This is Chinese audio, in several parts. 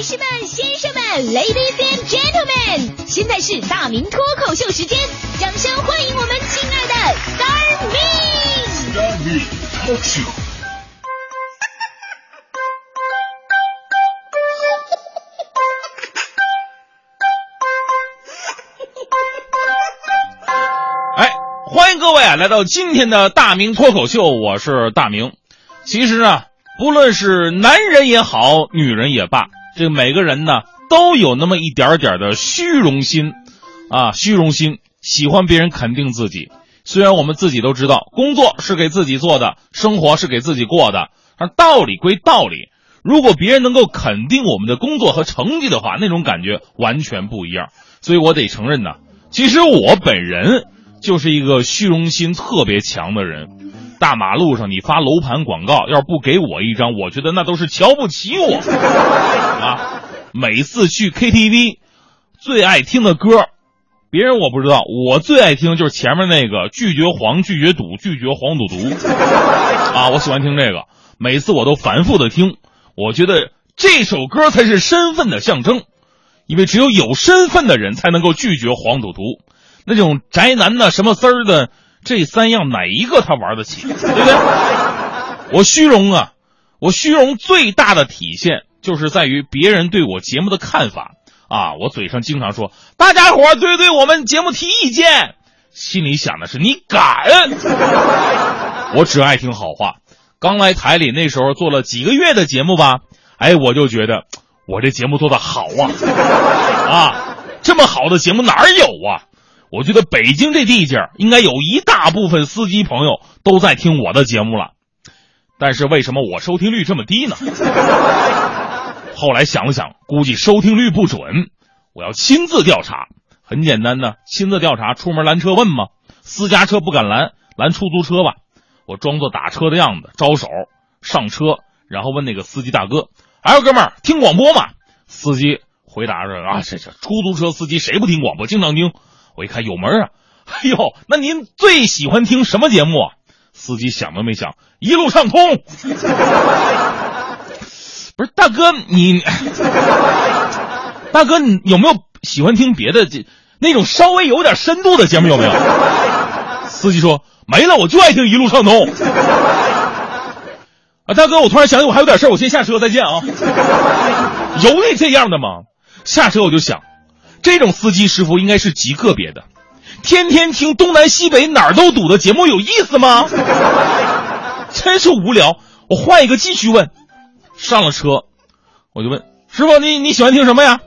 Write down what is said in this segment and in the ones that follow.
女士们、先生们，Ladies and Gentlemen，现在是大明脱口秀时间，掌声欢迎我们亲爱的 Star Me！Star Me Talk Show。哎，欢迎各位啊，来到今天的大明脱口秀，我是大明。其实啊，不论是男人也好，女人也罢，这每个人呢都有那么一点点的虚荣心，啊，虚荣心，喜欢别人肯定自己。虽然我们自己都知道，工作是给自己做的，生活是给自己过的，但道理归道理，如果别人能够肯定我们的工作和成绩的话，那种感觉完全不一样。所以我得承认呢，其实我本人就是一个虚荣心特别强的人。大马路上你发楼盘广告，要是不给我一张，我觉得那都是瞧不起我啊！每次去 KTV，最爱听的歌，别人我不知道，我最爱听就是前面那个拒绝黄、拒绝赌、拒绝黄赌毒啊！我喜欢听这个，每次我都反复的听，我觉得这首歌才是身份的象征，因为只有有身份的人才能够拒绝黄赌毒，那种宅男的什么丝儿的。这三样哪一个他玩得起，对不对？我虚荣啊，我虚荣最大的体现就是在于别人对我节目的看法啊。我嘴上经常说大家伙对对我们节目提意见，心里想的是你敢？我只爱听好话。刚来台里那时候做了几个月的节目吧，哎，我就觉得我这节目做的好啊 啊，这么好的节目哪儿有啊？我觉得北京这地界应该有一大部分司机朋友都在听我的节目了，但是为什么我收听率这么低呢？后来想了想，估计收听率不准，我要亲自调查。很简单的，亲自调查，出门拦车问嘛，私家车不敢拦，拦出租车吧。我装作打车的样子，招手上车，然后问那个司机大哥：“哎，哥们儿，听广播吗？”司机回答着：“啊，这这出租车司机谁不听广播？经常听。”我一看有门啊，哎呦，那您最喜欢听什么节目啊？司机想都没想，一路畅通。不是大哥，你大哥，你有没有喜欢听别的这那种稍微有点深度的节目？有没有？司机说没了，我就爱听一路畅通。啊，大哥，我突然想起我还有点事我先下车，再见啊。有你这样的吗？下车我就想。这种司机师傅应该是极个别的，天天听东南西北哪儿都堵的节目有意思吗？真是无聊。我换一个继续问。上了车，我就问师傅：“你你喜欢听什么呀？”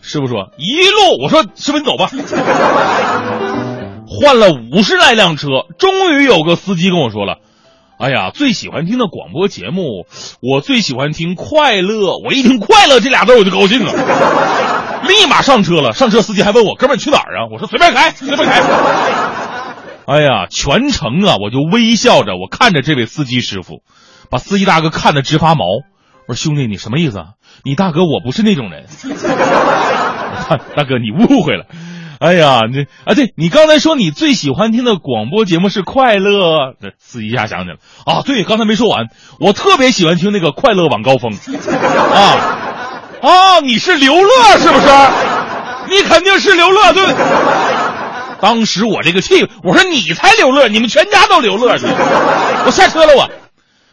师傅说：“一路。”我说：“师傅你走吧。”换了五十来辆车，终于有个司机跟我说了：“哎呀，最喜欢听的广播节目，我最喜欢听快乐。”我一听“快乐”这俩字我就高兴了。立马上车了，上车司机还问我：“哥们儿去哪儿啊？”我说：“随便开，随便开。”哎呀，全程啊，我就微笑着，我看着这位司机师傅，把司机大哥看得直发毛。我说：“兄弟，你什么意思啊？你大哥我不是那种人。”大哥，你误会了。哎呀，你啊，对你刚才说你最喜欢听的广播节目是快乐，这司机一下想起来了啊，对，刚才没说完，我特别喜欢听那个《快乐晚高峰》啊。哦，你是刘乐是不是？你肯定是刘乐对。当时我这个气，我说你才刘乐，你们全家都刘乐去。我下车了，我。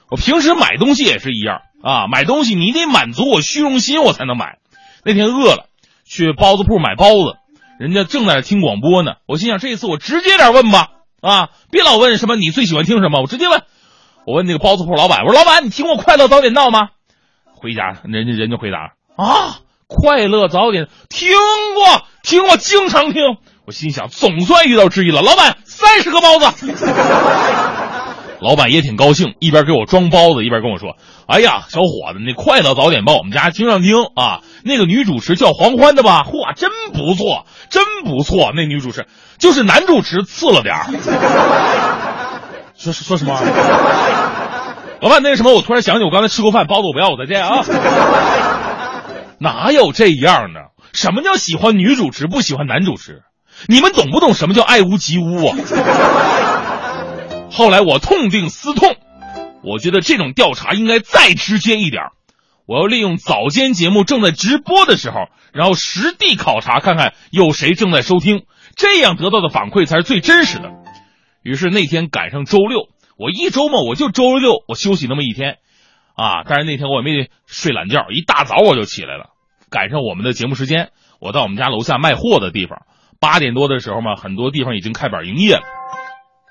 我平时买东西也是一样啊，买东西你得满足我虚荣心，我才能买。那天饿了，去包子铺买包子，人家正在那听广播呢。我心想，这一次我直接点问吧，啊，别老问什么你最喜欢听什么，我直接问。我问那个包子铺老板，我说老板，你听过《快乐早点到》吗？回家，人家人家回答。啊，快乐早点听过，听过，经常听。我心想，总算遇到知音了。老板，三十个包子。老板也挺高兴，一边给我装包子，一边跟我说：“哎呀，小伙子，那快乐早点报我们家经常听啊。那个女主持叫黄欢的吧？嚯，真不错，真不错。那女主持就是男主持次了点儿。说说什么？老板，那个什么，我突然想起我刚才吃过饭，包子我不要，我再见啊。”哪有这样的？什么叫喜欢女主持不喜欢男主持？你们懂不懂什么叫爱屋及乌啊？后来我痛定思痛，我觉得这种调查应该再直接一点。我要利用早间节目正在直播的时候，然后实地考察看看有谁正在收听，这样得到的反馈才是最真实的。于是那天赶上周六，我一周末我就周六我休息那么一天，啊，但是那天我也没睡懒觉，一大早我就起来了，赶上我们的节目时间，我到我们家楼下卖货的地方，八点多的时候嘛，很多地方已经开板营业了，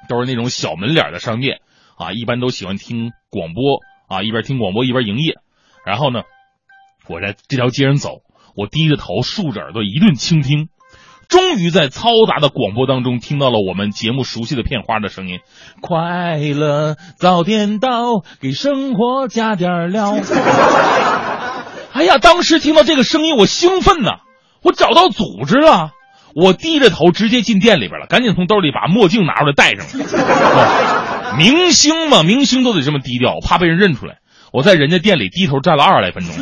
都是那种小门脸的商店，啊，一般都喜欢听广播，啊，一边听广播一边营业。然后呢，我在这条街上走，我低着头，竖着耳朵，一顿倾听，终于在嘈杂的广播当中听到了我们节目熟悉的片花的声音。快乐早点到，给生活加点料。哎呀，当时听到这个声音，我兴奋呐，我找到组织了。我低着头直接进店里边了，赶紧从兜里把墨镜拿出来戴上了。明星嘛，明星都得这么低调，怕被人认出来。我在人家店里低头站了二十来分钟，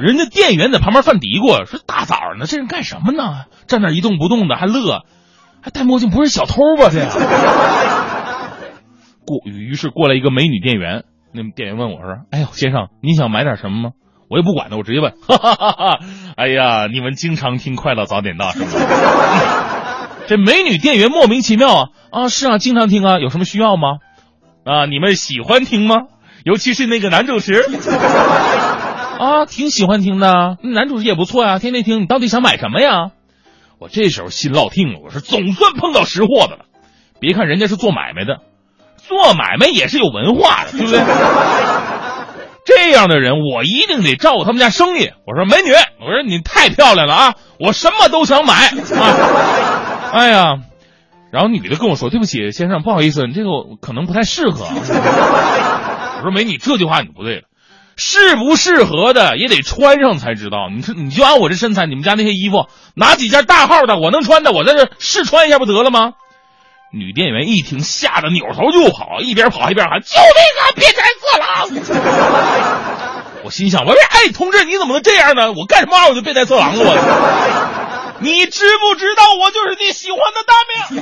人家店员在旁边犯嘀咕，说：“大早上的这人干什么呢？站那一动不动的，还乐，还戴墨镜，不是小偷吧？这样。”过于是过来一个美女店员，那店员问我说：“哎呦，先生，你想买点什么吗？”我也不管他，我直接问：“哈哈哈哈哎呀，你们经常听《快乐早点到》是吗？” 这美女店员莫名其妙啊啊，是啊，经常听啊，有什么需要吗？啊，你们喜欢听吗？尤其是那个男主持，啊，挺喜欢听的。男主持也不错呀，天天听。你到底想买什么呀？我这时候心落听了，我说总算碰到识货的了。别看人家是做买卖的，做买卖也是有文化的，对不对？这样的人，我一定得照顾他们家生意。我说美女，我说你太漂亮了啊，我什么都想买啊。哎呀。然后女的跟我说：“对不起，先生，不好意思，你这个可能不太适合。”我说：“美女，这句话你不对了，适不适合的也得穿上才知道。你说，你就按我这身材，你们家那些衣服，拿几件大号的我能穿的，我在这试穿一下不得了吗？”女店员一听，吓得扭头就跑，一边跑一边喊：“救命啊！变态色狼！”我心想：“我说，哎，同志，你怎么能这样呢？我干什么啊我就变态色狼了？我。”你知不知道我就是你喜欢的大明？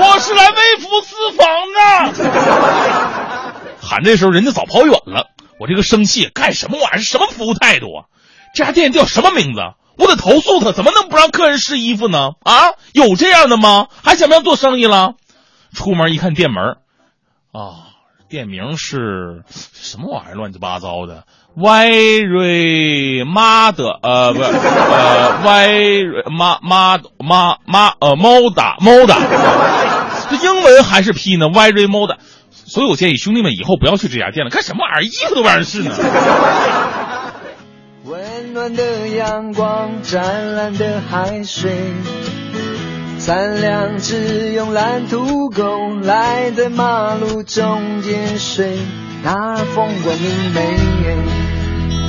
我是来微服私访的。喊这时候人家早跑远了，我这个生气，干什么玩意儿？什么服务态度啊？这家店叫什么名字？我得投诉他，怎么能不让客人试衣服呢？啊，有这样的吗？还想不想做生意了？出门一看店门，啊。店名是什么玩意儿？乱七八糟的，Y 瑞妈的，呃，不，呃，very 妈妈，妈妈，呃，Moda Moda，这英文还是 P 呢？very moda，所以我建议兄弟们以后不要去这家店了，干什么玩意儿？衣服都不让人试呢。温暖的阳光，湛蓝的海水。三两只用蓝土狗赖在马路中间睡，那儿风光明媚，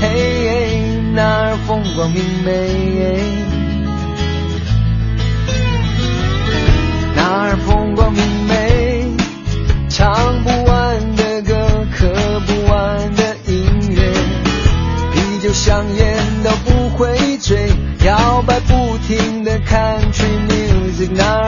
嘿，那儿风光明媚，那儿风光明媚，停的看